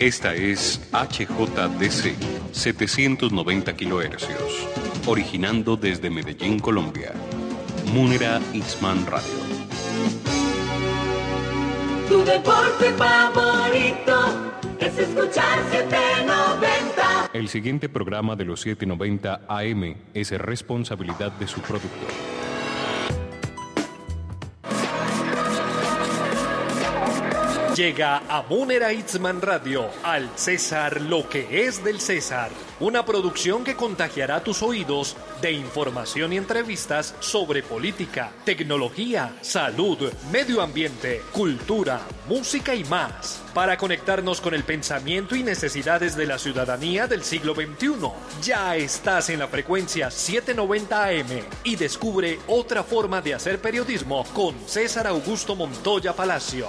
Esta es HJDC 790 kHz, originando desde Medellín, Colombia. Munera Isman Radio. Tu deporte favorito es escuchar 790. El siguiente programa de los 790 AM es responsabilidad de su productor. Llega a Munera Itzman Radio, al César lo que es del César. Una producción que contagiará tus oídos de información y entrevistas sobre política, tecnología, salud, medio ambiente, cultura, música y más. Para conectarnos con el pensamiento y necesidades de la ciudadanía del siglo XXI. Ya estás en la frecuencia 790 AM y descubre otra forma de hacer periodismo con César Augusto Montoya Palacio.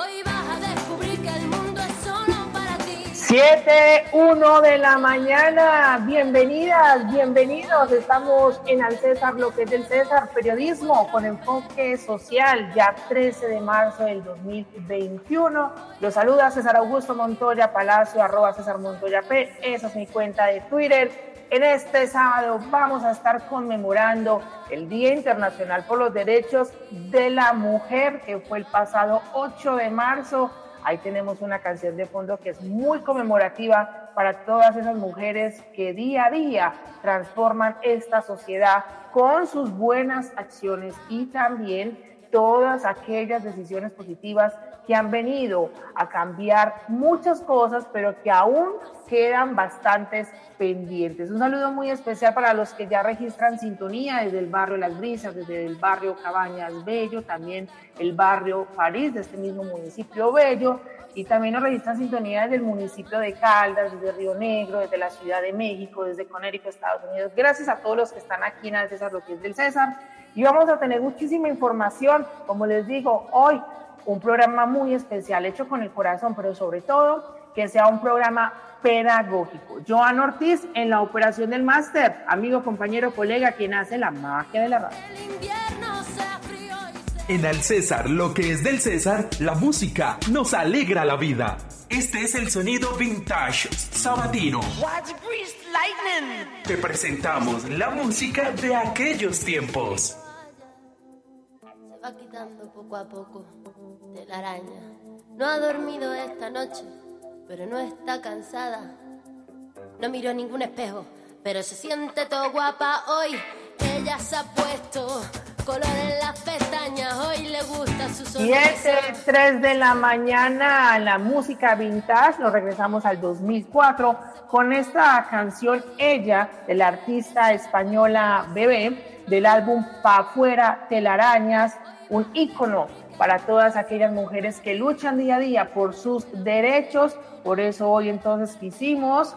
Hoy vas a descubrir que el mundo es solo para ti. 7, 1 de la mañana. Bienvenidas, bienvenidos. Estamos en Al César, lo que es del César, periodismo con enfoque social, ya 13 de marzo del 2021. Los saluda César Augusto Montoya Palacio, arroba César Montoya P. Esa es mi cuenta de Twitter. En este sábado vamos a estar conmemorando el Día Internacional por los Derechos de la Mujer, que fue el pasado 8 de marzo. Ahí tenemos una canción de fondo que es muy conmemorativa para todas esas mujeres que día a día transforman esta sociedad con sus buenas acciones y también todas aquellas decisiones positivas que han venido a cambiar muchas cosas, pero que aún quedan bastantes pendientes. Un saludo muy especial para los que ya registran sintonía desde el barrio Las Brisas, desde el barrio Cabañas Bello, también el barrio París, de este mismo municipio Bello, y también nos registran sintonía desde el municipio de Caldas, desde Río Negro, desde la Ciudad de México, desde Conérico, Estados Unidos. Gracias a todos los que están aquí en el César, lo que es del César. Y vamos a tener muchísima información, como les digo, hoy un programa muy especial, hecho con el corazón, pero sobre todo que sea un programa pedagógico. Joan Ortiz en la operación del máster, amigo, compañero, colega, quien hace la magia de la radio. En Al César, lo que es del César, la música nos alegra la vida. Este es el sonido vintage sabatino. Te presentamos la música de aquellos tiempos. Va quitando poco a poco de la araña. No ha dormido esta noche, pero no está cansada. No miró ningún espejo, pero se siente todo guapa hoy. Ella se ha puesto color en las pestañas, hoy le gusta su sonrisa. 7, 3 de la mañana, la música vintage, nos regresamos al 2004 con esta canción Ella, de la artista española Bebé, del álbum Pa' Fuera Telarañas, un ícono para todas aquellas mujeres que luchan día a día por sus derechos. Por eso hoy entonces quisimos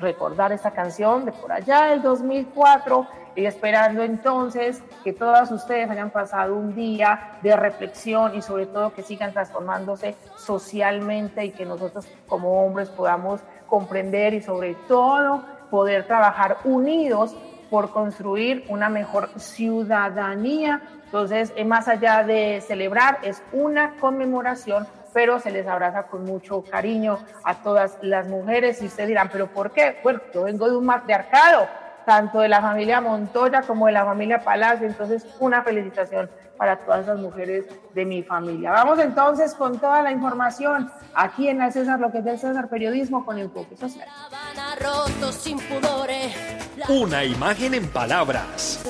recordar esta canción de por allá del 2004 y esperando entonces que todas ustedes hayan pasado un día de reflexión y sobre todo que sigan transformándose socialmente y que nosotros como hombres podamos comprender y sobre todo poder trabajar unidos por construir una mejor ciudadanía. Entonces, más allá de celebrar, es una conmemoración, pero se les abraza con mucho cariño a todas las mujeres. Y ustedes dirán, ¿pero por qué? Bueno, yo vengo de un matriarcado, tanto de la familia Montoya como de la familia Palacio. Entonces, una felicitación para todas las mujeres de mi familia. Vamos entonces con toda la información aquí en el César, lo que es del César Periodismo con enfoque social. Una imagen en palabras.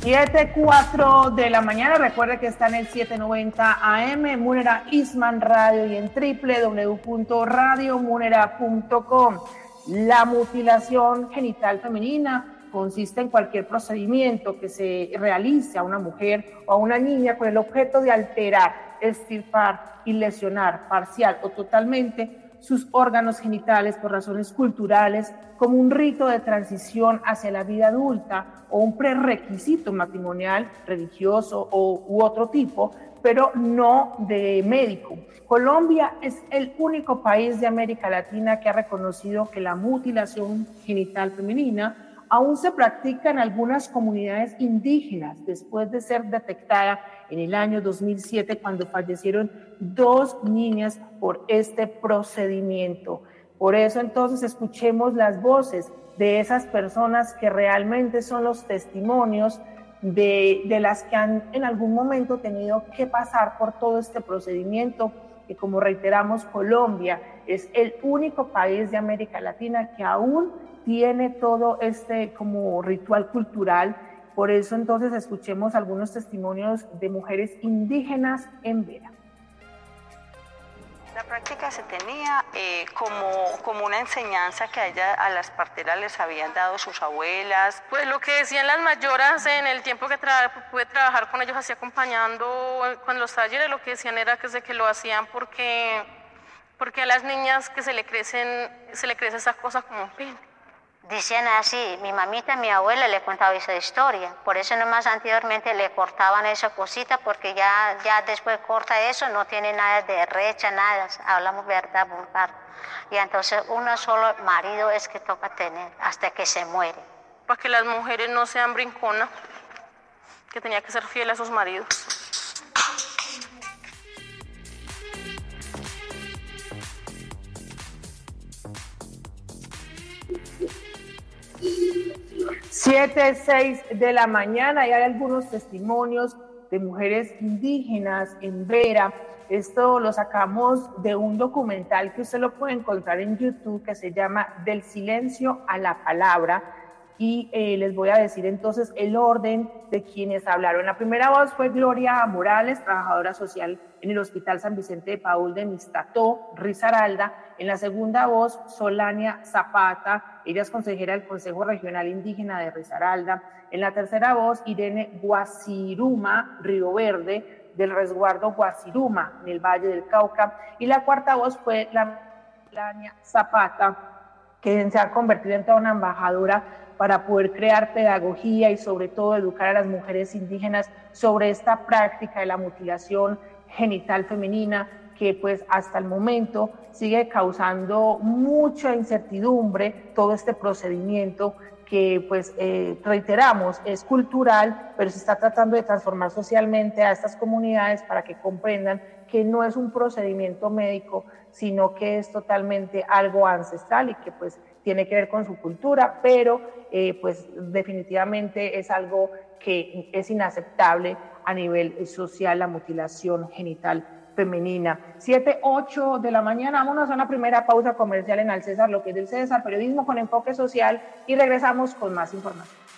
Siete, cuatro de la mañana. Recuerde que está en el 790 AM, Munera Isman Radio y en www.radiomunera.com. La mutilación genital femenina consiste en cualquier procedimiento que se realice a una mujer o a una niña con el objeto de alterar, estirpar y lesionar parcial o totalmente sus órganos genitales por razones culturales como un rito de transición hacia la vida adulta o un prerequisito matrimonial, religioso o, u otro tipo, pero no de médico. Colombia es el único país de América Latina que ha reconocido que la mutilación genital femenina aún se practica en algunas comunidades indígenas después de ser detectada en el año 2007 cuando fallecieron dos niñas por este procedimiento. Por eso entonces escuchemos las voces de esas personas que realmente son los testimonios de, de, las que han en algún momento tenido que pasar por todo este procedimiento, que como reiteramos, Colombia es el único país de América Latina que aún tiene todo este como ritual cultural. Por eso entonces escuchemos algunos testimonios de mujeres indígenas en Vera. La práctica se tenía eh, como, como una enseñanza que a, ella, a las parteras les habían dado sus abuelas. Pues lo que decían las mayoras en el tiempo que tra pude trabajar con ellos así acompañando con los talleres, lo que decían era que, se, que lo hacían porque, porque a las niñas que se le crecen, se le crece esa cosa como un Decían así, mi mamita, mi abuela le contaba esa historia, por eso nomás anteriormente le cortaban esa cosita, porque ya, ya después corta eso, no tiene nada de recha, nada, hablamos verdad vulgar. Y entonces uno solo marido es que toca tener hasta que se muere. Para que las mujeres no sean brinconas, que tenía que ser fiel a sus maridos. Siete, seis de la mañana y hay algunos testimonios de mujeres indígenas en Vera. Esto lo sacamos de un documental que usted lo puede encontrar en YouTube que se llama Del silencio a la palabra. Y eh, les voy a decir entonces el orden de quienes hablaron. La primera voz fue Gloria Morales, trabajadora social en el Hospital San Vicente de Paul de Mistató, Risaralda. En la segunda voz, Solania Zapata, ella es consejera del Consejo Regional Indígena de Risaralda. En la tercera voz, Irene Guasiruma, Río Verde, del resguardo Guasiruma, en el Valle del Cauca. Y la cuarta voz fue la Solania Zapata, que se ha convertido en toda una embajadora para poder crear pedagogía y sobre todo educar a las mujeres indígenas sobre esta práctica de la mutilación genital femenina que pues hasta el momento sigue causando mucha incertidumbre todo este procedimiento que pues eh, reiteramos es cultural, pero se está tratando de transformar socialmente a estas comunidades para que comprendan que no es un procedimiento médico, sino que es totalmente algo ancestral y que pues tiene que ver con su cultura, pero eh, pues definitivamente es algo que es inaceptable a nivel social, la mutilación genital femenina. 7, 8 de la mañana, vámonos a una primera pausa comercial en Al César, lo que es del César, periodismo con enfoque social, y regresamos con más información.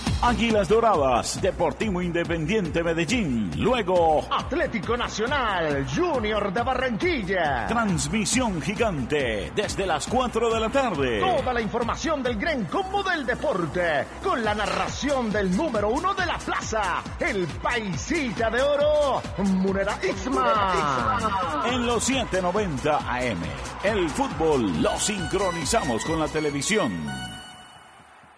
Águilas Doradas, Deportivo Independiente Medellín, luego Atlético Nacional, Junior de Barranquilla. Transmisión gigante desde las 4 de la tarde. Toda la información del Gran Combo del Deporte, con la narración del número uno de la plaza, el Paisita de Oro, Munera Ixma. En los 790 AM, el fútbol lo sincronizamos con la televisión.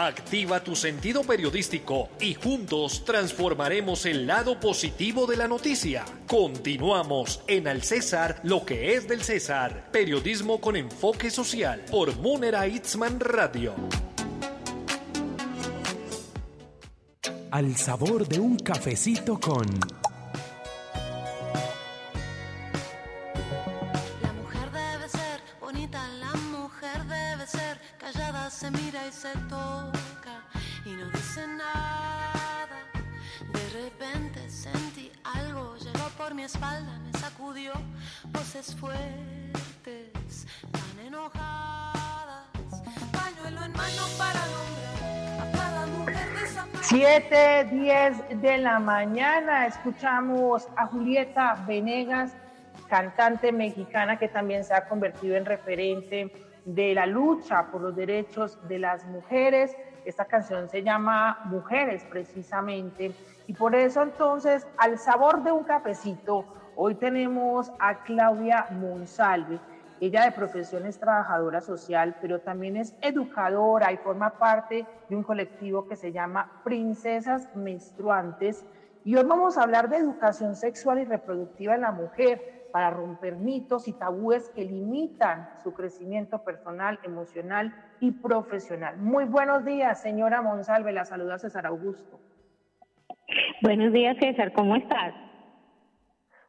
Activa tu sentido periodístico y juntos transformaremos el lado positivo de la noticia. Continuamos en Al César, lo que es del César. Periodismo con enfoque social por Munera Itzman Radio. Al sabor de un cafecito con... se mira y se toca y no dice nada. De repente sentí algo, llegó por mi espalda, me sacudió voces fuertes, tan enojadas. Pañuelo en mano para nombrar a cada mujer desaparecida. 7, 10 de la mañana escuchamos a Julieta Venegas, cantante mexicana que también se ha convertido en referente de la lucha por los derechos de las mujeres. Esta canción se llama Mujeres precisamente. Y por eso entonces, al sabor de un cafecito, hoy tenemos a Claudia Monsalve. Ella de profesión es trabajadora social, pero también es educadora y forma parte de un colectivo que se llama Princesas Menstruantes. Y hoy vamos a hablar de educación sexual y reproductiva en la mujer para romper mitos y tabúes que limitan su crecimiento personal, emocional y profesional. Muy buenos días, señora Monsalve. La saluda César Augusto. Buenos días, César. ¿Cómo estás?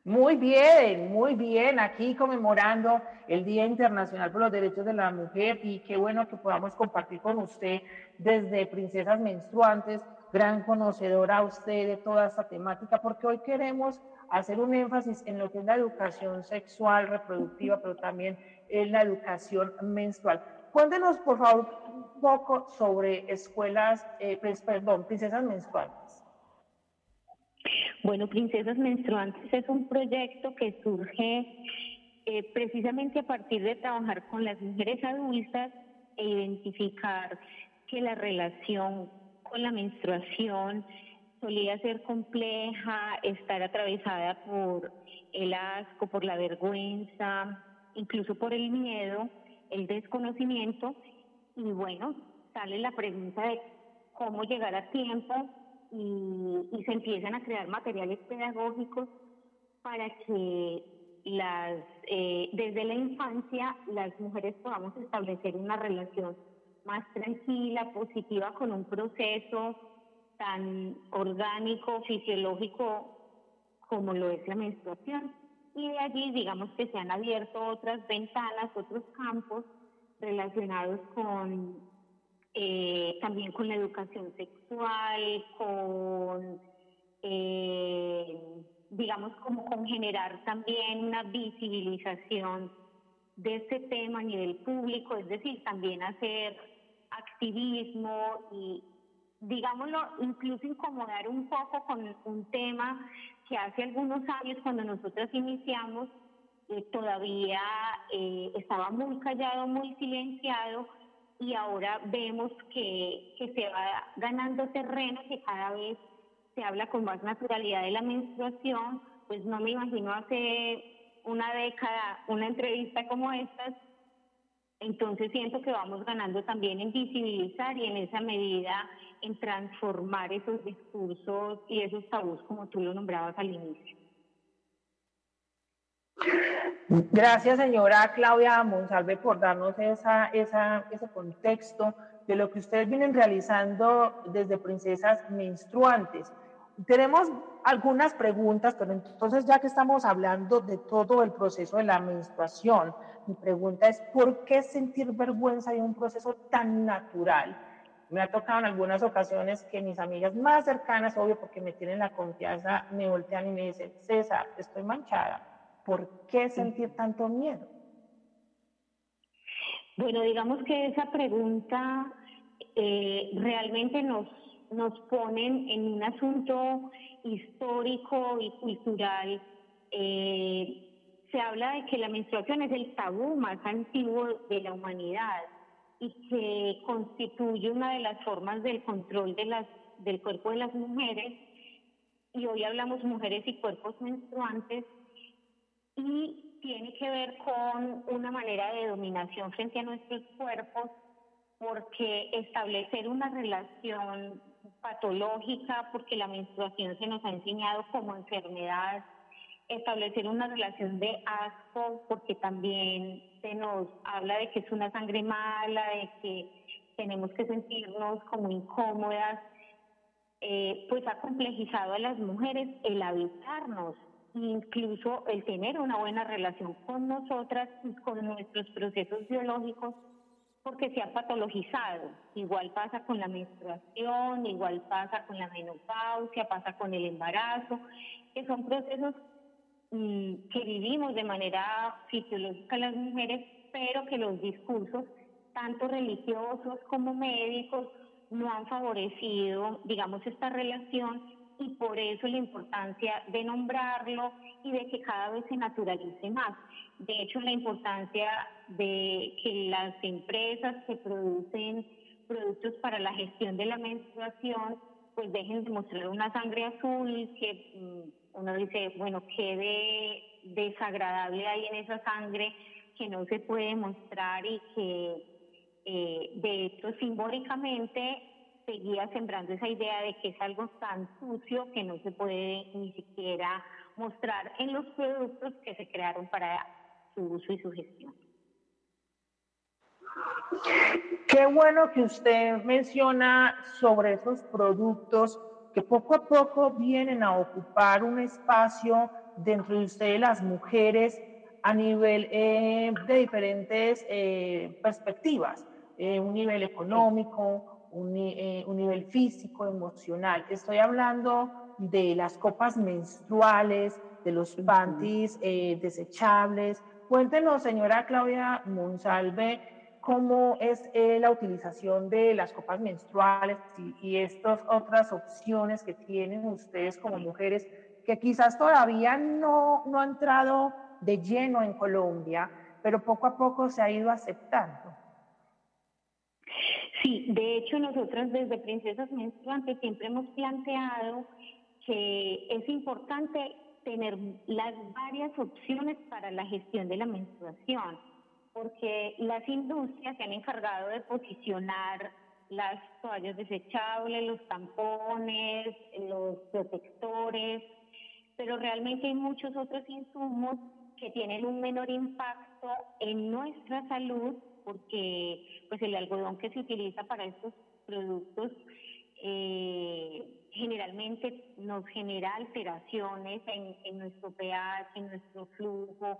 Muy bien, muy bien. Aquí conmemorando el Día Internacional por los Derechos de la Mujer y qué bueno que podamos compartir con usted desde Princesas Menstruantes, gran conocedora usted de toda esta temática, porque hoy queremos hacer un énfasis en lo que es la educación sexual, reproductiva, pero también en la educación menstrual. Cuéntenos, por favor, un poco sobre escuelas, eh, perdón, Princesas Menstruantes. Bueno, Princesas Menstruantes es un proyecto que surge eh, precisamente a partir de trabajar con las mujeres adultas e identificar que la relación con la menstruación solía ser compleja, estar atravesada por el asco, por la vergüenza, incluso por el miedo, el desconocimiento, y bueno, sale la pregunta de cómo llegar a tiempo y, y se empiezan a crear materiales pedagógicos para que las eh, desde la infancia las mujeres podamos establecer una relación más tranquila, positiva con un proceso tan orgánico, fisiológico como lo es la menstruación. Y de allí, digamos que se han abierto otras ventanas, otros campos relacionados con eh, también con la educación sexual, con, eh, digamos, como con generar también una visibilización de este tema a nivel público, es decir, también hacer activismo y, digámoslo, incluso incomodar un poco con un tema que hace algunos años cuando nosotros iniciamos eh, todavía eh, estaba muy callado, muy silenciado y ahora vemos que, que se va ganando terreno, que cada vez se habla con más naturalidad de la menstruación, pues no me imagino hace una década una entrevista como estas, entonces siento que vamos ganando también en visibilizar y en esa medida en transformar esos discursos y esos tabús como tú lo nombrabas al inicio. Gracias, señora Claudia Monsalve, por darnos esa, esa, ese contexto de lo que ustedes vienen realizando desde Princesas Menstruantes. Tenemos algunas preguntas, pero entonces ya que estamos hablando de todo el proceso de la menstruación, mi pregunta es, ¿por qué sentir vergüenza de un proceso tan natural? Me ha tocado en algunas ocasiones que mis amigas más cercanas, obvio porque me tienen la confianza, me voltean y me dicen, César, estoy manchada ¿Por qué sentir tanto miedo? Bueno, digamos que esa pregunta eh, realmente nos, nos ponen en un asunto histórico y cultural. Eh, se habla de que la menstruación es el tabú más antiguo de la humanidad y que constituye una de las formas del control del cuerpo de las mujeres. Y hoy hablamos mujeres y cuerpos menstruantes y tiene que ver con una manera de dominación frente a nuestros cuerpos porque establecer una relación patológica, porque la menstruación se nos ha enseñado como enfermedad, establecer una relación de asco, porque también se nos habla de que es una sangre mala, de que tenemos que sentirnos como incómodas, eh, pues ha complejizado a las mujeres el habitarnos, incluso el tener una buena relación con nosotras y con nuestros procesos biológicos, porque se ha patologizado. Igual pasa con la menstruación, igual pasa con la menopausia, pasa con el embarazo, que son procesos que vivimos de manera fisiológica las mujeres, pero que los discursos, tanto religiosos como médicos, no han favorecido, digamos, esta relación y por eso la importancia de nombrarlo y de que cada vez se naturalice más. De hecho, la importancia de que las empresas que producen productos para la gestión de la menstruación, pues dejen de mostrar una sangre azul, que mm, uno dice, bueno, qué desagradable hay en esa sangre que no se puede mostrar y que eh, de hecho simbólicamente seguía sembrando esa idea de que es algo tan sucio que no se puede ni siquiera mostrar en los productos que se crearon para su uso y su gestión. Qué bueno que usted menciona sobre esos productos que poco a poco vienen a ocupar un espacio dentro de ustedes las mujeres a nivel eh, de diferentes eh, perspectivas, eh, un nivel económico, un, un, nivel físico, emocional. Estoy hablando de las copas menstruales, de los panties desechables. Cuéntenos, señora Claudia Monsalve, cómo es la utilización de las copas menstruales y, y estas otras opciones que tienen ustedes como mujeres que quizás todavía no, no ha entrado de lleno en Colombia, pero poco a poco se ha ido aceptando. Sí, de hecho nosotros desde Princesas Menstruantes siempre hemos planteado que es importante tener las varias opciones para la gestión de la menstruación, porque las industrias se han encargado de posicionar las toallas desechables, los tampones, los protectores, pero realmente hay muchos otros insumos que tienen un menor impacto en nuestra salud porque pues el algodón que se utiliza para estos productos eh, generalmente nos genera alteraciones en, nuestro pH, en nuestro flujo,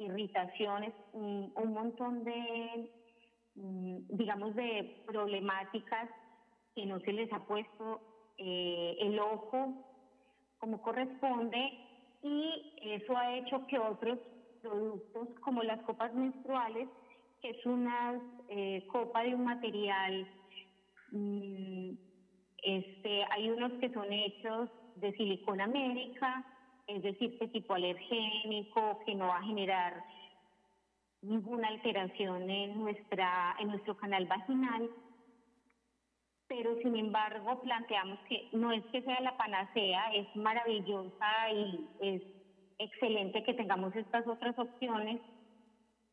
irritaciones, un, montón de, mm, digamos, de problemáticas que no se les ha puesto eh, el ojo como corresponde y eso ha hecho que otros productos como las copas menstruales, que es una eh, copa de un material, mm, este, hay unos que son hechos de silicona américa, es decir, que tipo alergénico, que no va a generar ninguna alteración en, nuestra, en nuestro canal vaginal, pero sin embargo planteamos que no es que sea la panacea, es maravillosa y es excelente que tengamos estas otras opciones,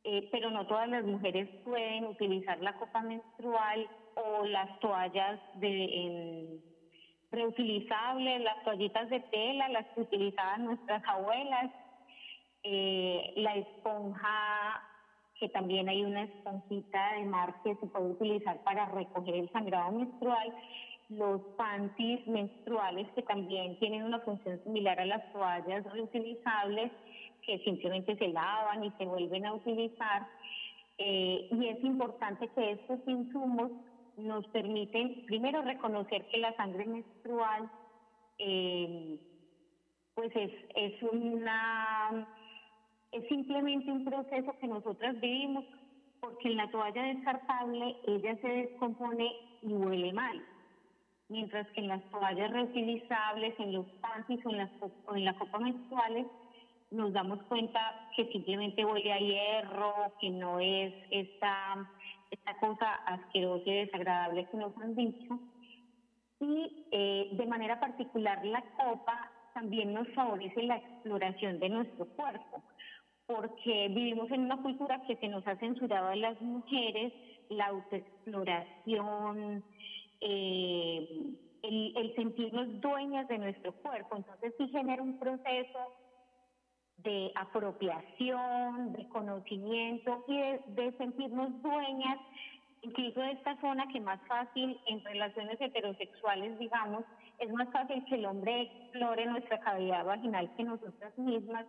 eh, pero no todas las mujeres pueden utilizar la copa menstrual o las toallas de reutilizables, las toallitas de tela, las que utilizaban nuestras abuelas, eh, la esponja que también hay una esponjita de mar que se puede utilizar para recoger el sangrado menstrual, los panties menstruales que también tienen una función similar a las toallas reutilizables que simplemente se lavan y se vuelven a utilizar. Eh, y es importante que estos insumos nos permiten primero reconocer que la sangre menstrual eh, pues es, es una es simplemente un proceso que nosotras vivimos porque en la toalla descartable ella se descompone y huele mal. Mientras que en las toallas reutilizables, en los panties o en las, o en las copas menstruales, nos damos cuenta que simplemente huele a hierro, que no es esta, esta cosa asquerosa y desagradable que nos han dicho. Y eh, de manera particular la copa también nos favorece la exploración de nuestro cuerpo porque vivimos en una cultura que se nos ha censurado a las mujeres la autoexploración, eh, el, el sentirnos dueñas de nuestro cuerpo. Entonces sí genera un proceso de apropiación, de conocimiento y de, sentirnos dueñas incluso de esta zona que más fácil en relaciones heterosexuales, digamos, es más fácil que el hombre explore nuestra cavidad vaginal que nosotras mismas.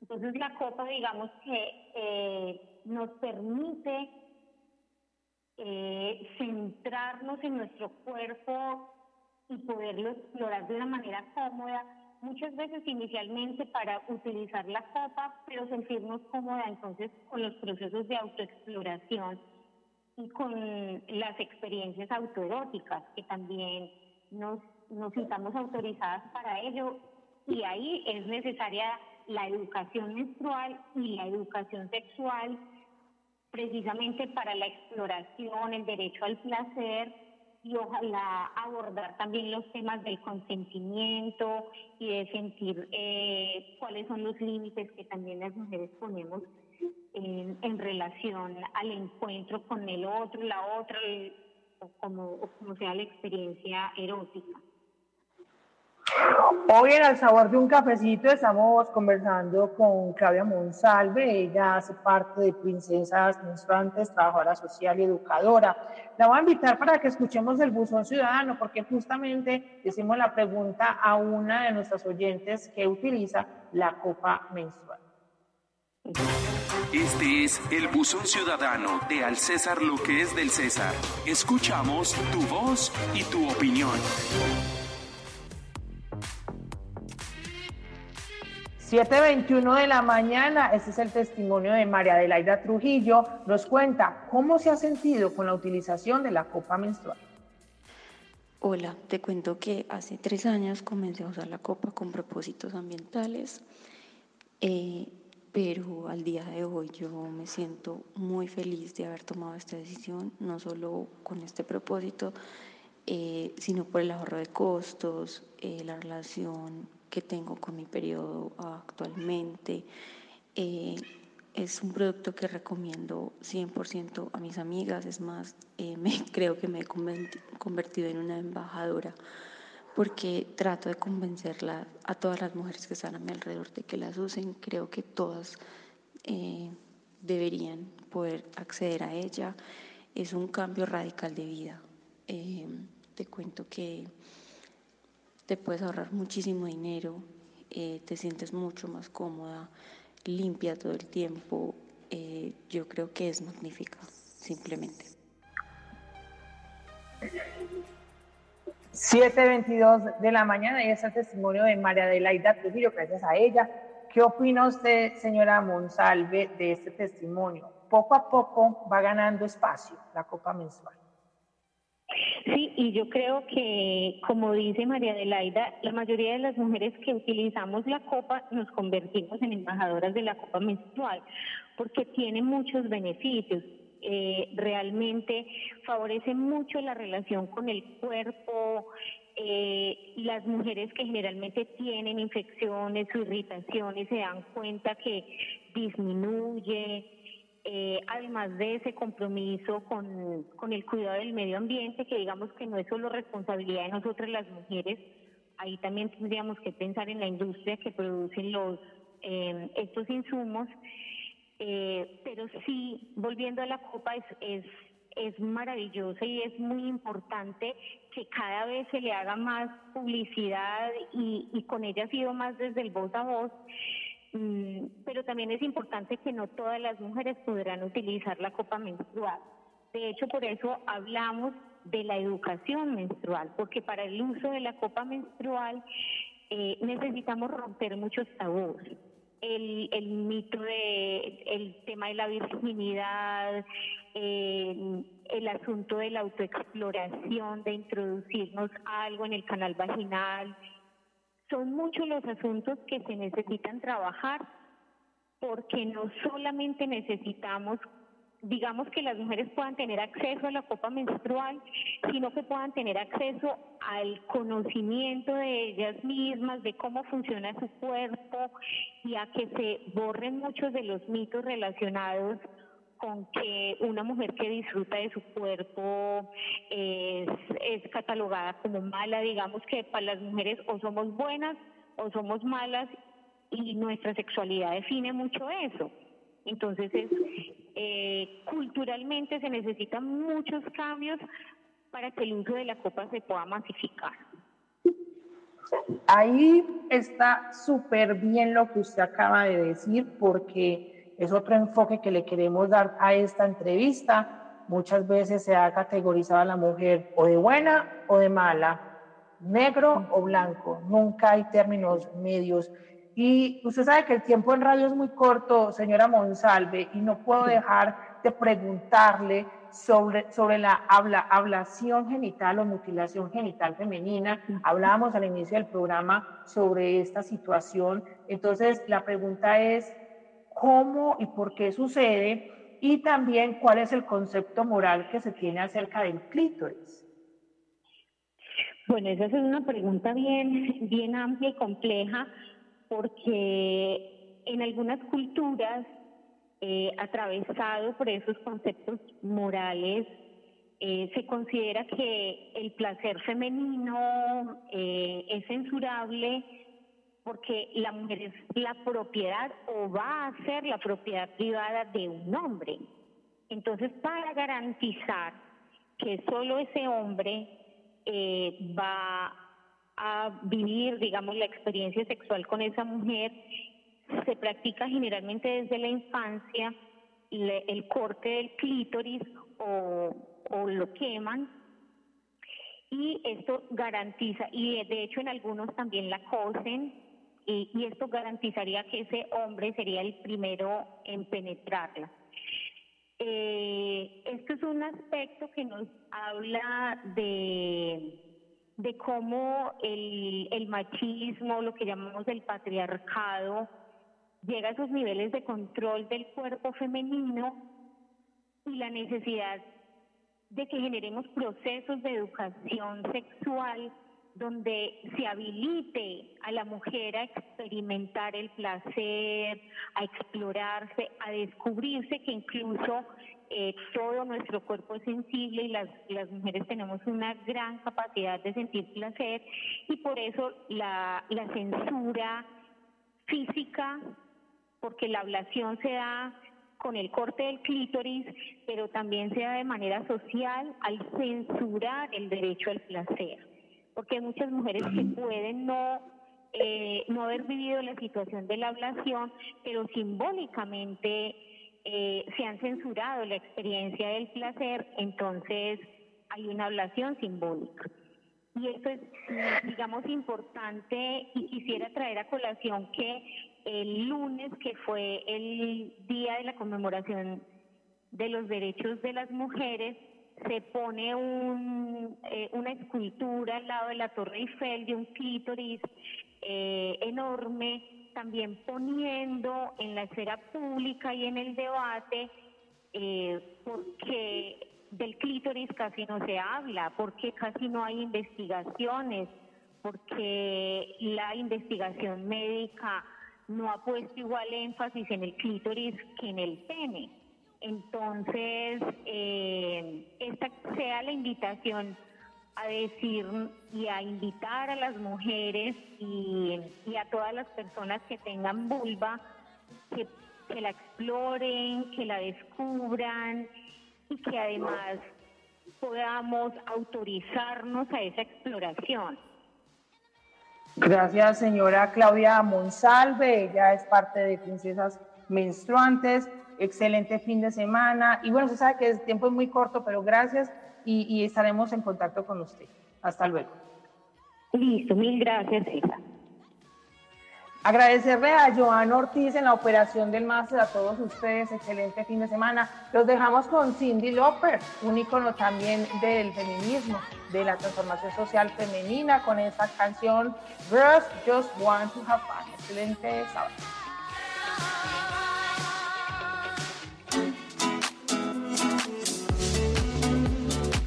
Entonces la copa, digamos que eh, nos permite eh, centrarnos en nuestro cuerpo y poderlo explorar de una manera cómoda, muchas veces inicialmente para utilizar la copa, pero sentirnos cómoda entonces con los procesos de autoexploración y con las experiencias autoeróticas, que también nos, nos sintamos autorizadas para ello. Y ahí es necesaria la educación menstrual y la educación sexual, precisamente para la exploración, el derecho al placer y ojalá abordar también los temas del consentimiento y de sentir eh, cuáles son los límites que también las mujeres ponemos en, relación al encuentro con el otro, la otra, o como, como sea la experiencia erótica. Hoy en El Sabor de un Cafecito estamos conversando con Claudia Monsalve. Ella hace parte de Princesas Menstruantes, trabajadora social y educadora. La voy a invitar para que escuchemos el buzón ciudadano, porque justamente hicimos la pregunta a una de nuestras oyentes que utiliza la copa menstrual. Este es el buzón ciudadano de Al César lo que es del César. Escuchamos tu voz y tu opinión. 7.21 de la mañana, este es el testimonio de María Adelaida Trujillo, nos cuenta cómo se ha sentido con la utilización de la copa menstrual. Hola, te cuento que hace tres años comencé a usar la copa con propósitos ambientales. Eh, pero al día de hoy yo me siento muy feliz de haber tomado esta decisión, no solo con este propósito, eh, sino por el ahorro de costos, eh, la relación que tengo con mi periodo actualmente. Eh, es un producto que recomiendo 100% a mis amigas, es más, me, creo que me he convertido en una embajadora porque trato de convencerla a todas las mujeres que están a mi alrededor de que las usen. Creo que todas eh, deberían poder acceder a ella. Es un cambio radical de vida. Eh, te cuento que te puedes ahorrar muchísimo dinero, eh, te sientes mucho más cómoda, limpia todo el tiempo. yo creo que es magnífica, simplemente. 7.22 de la mañana y es el testimonio de María Adelaida Trujillo, gracias a ella. ¿Qué opina usted, señora Monsalve, de este testimonio? Poco a poco va ganando espacio la copa mensual. Sí, y yo creo que, como dice María Adelaida, la mayoría de las mujeres que utilizamos la copa nos convertimos en embajadoras de la copa menstrual, porque tiene muchos beneficios eh, realmente favorece mucho la relación con el cuerpo. Eh, las mujeres que generalmente tienen infecciones o irritaciones se dan cuenta que disminuye. Eh, además de ese compromiso con, con el cuidado del medio ambiente, que digamos que no es solo responsabilidad de nosotras las mujeres, ahí también tendríamos que pensar en la industria que producen los estos insumos eh, pero sí, volviendo a la copa, es, es, es maravillosa y es muy importante que cada vez se le haga más publicidad y con ella ha sido más desde el voz a voz. Mm, pero también es importante que no todas las mujeres podrán utilizar la copa menstrual. De hecho, por eso hablamos de la educación menstrual, porque para el uso de la copa menstrual eh, necesitamos romper muchos tabús el, el mito de el tema de la virginidad, el asunto de la autoexploración, de introducirnos algo en el canal vaginal. Son muchos los asuntos que se necesitan trabajar porque no solamente necesitamos digamos que las mujeres puedan tener acceso a la copa menstrual, sino que puedan tener acceso al conocimiento de ellas mismas, de cómo funciona su cuerpo y a que se borren muchos de los mitos relacionados con que una mujer que disfruta de su cuerpo es, catalogada como mala, digamos que para las mujeres o somos buenas o somos malas y nuestra sexualidad define mucho eso. Entonces, es, eh, culturalmente se necesitan muchos cambios para que el uso de la copa se pueda masificar. Ahí está súper bien lo que usted acaba de decir, porque es otro enfoque que le queremos dar a esta entrevista. Muchas veces se ha categorizado a la mujer o de buena o de mala, negro o blanco. Nunca hay términos medios. Y usted sabe que el tiempo en radio es muy corto, señora Monsalve, y no puedo dejar de preguntarle sobre, sobre la habla, ablación genital o mutilación genital femenina. Hablábamos al inicio del programa sobre esta situación. Entonces, la pregunta es, ¿cómo y por qué sucede? Y también, ¿cuál es el concepto moral que se tiene acerca del clítoris? Bueno, esa es una pregunta bien, bien amplia y compleja porque en algunas culturas, eh, atravesado por esos conceptos morales, eh, se considera que el placer femenino eh, es censurable porque la mujer es la propiedad o va a ser la propiedad privada de un hombre. Entonces, para garantizar que solo ese hombre va a vivir, digamos, la experiencia sexual con esa mujer, se practica generalmente desde la infancia el corte del clítoris o, lo queman y esto garantiza, y de hecho en algunos también la cosen, y, esto garantizaría que ese hombre sería el primero en penetrarla. Eh, esto es un aspecto que nos habla de de cómo el, el machismo, lo que llamamos el patriarcado, llega a esos niveles de control del cuerpo femenino y la necesidad de que generemos procesos de educación sexual donde se habilite a la mujer a experimentar el placer, a explorarse, a descubrirse que incluso eh, todo nuestro cuerpo es sensible y las, mujeres tenemos una gran capacidad de sentir placer y por eso la censura física, porque la ablación se da con el corte del clítoris, pero también se da de manera social al censurar el derecho al placer, porque hay muchas mujeres que pueden no eh, no haber vivido la situación de la ablación, pero simbólicamente eh, se han censurado la experiencia del placer, entonces hay una ablación simbólica. Y esto es, digamos, importante y quisiera traer a colación que el lunes, que fue el día de la conmemoración de los derechos de las mujeres, se pone un, eh, una escultura al lado de la Torre Eiffel de un clítoris eh, enorme también poniendo en la esfera pública y en el debate, eh, porque del clítoris casi no se habla, porque casi no hay investigaciones, porque la investigación médica no ha puesto igual énfasis en el clítoris que en el pene. Entonces, eh, esta sea la invitación a decir y a invitar a las mujeres y, a todas las personas que tengan vulva que, que la exploren, que la descubran y que además podamos autorizarnos a esa exploración. Gracias, señora Claudia Monsalve. Ella es parte de Princesas Menstruantes. Excelente fin de semana. Y bueno, se sabe que el tiempo es muy corto, pero gracias y, estaremos en contacto con usted. Hasta luego. Listo, mil gracias, César. Agradecerle a Joan Ortiz en la operación del máster, a todos ustedes, excelente fin de semana. Los dejamos con Cindy Loper, un ícono también del feminismo, de la transformación social femenina, con esta canción Girls Just Want to Have Fun. Excelente sábado.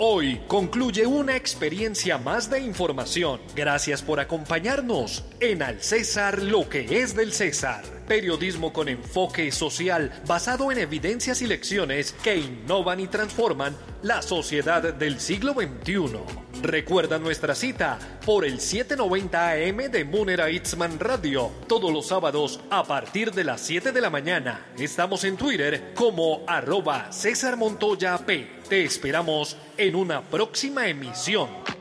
Hoy concluye una experiencia más de información. Gracias por acompañarnos en Al César lo que es del César. periodismo con enfoque social basado en evidencias y lecciones que innovan y transforman la sociedad del siglo XXI. Recuerda nuestra cita por el 790 AM de Munera Itzman Radio, todos los sábados a partir de las 7 de la mañana. Estamos en Twitter como arroba César Montoya P. Te esperamos en una próxima emisión.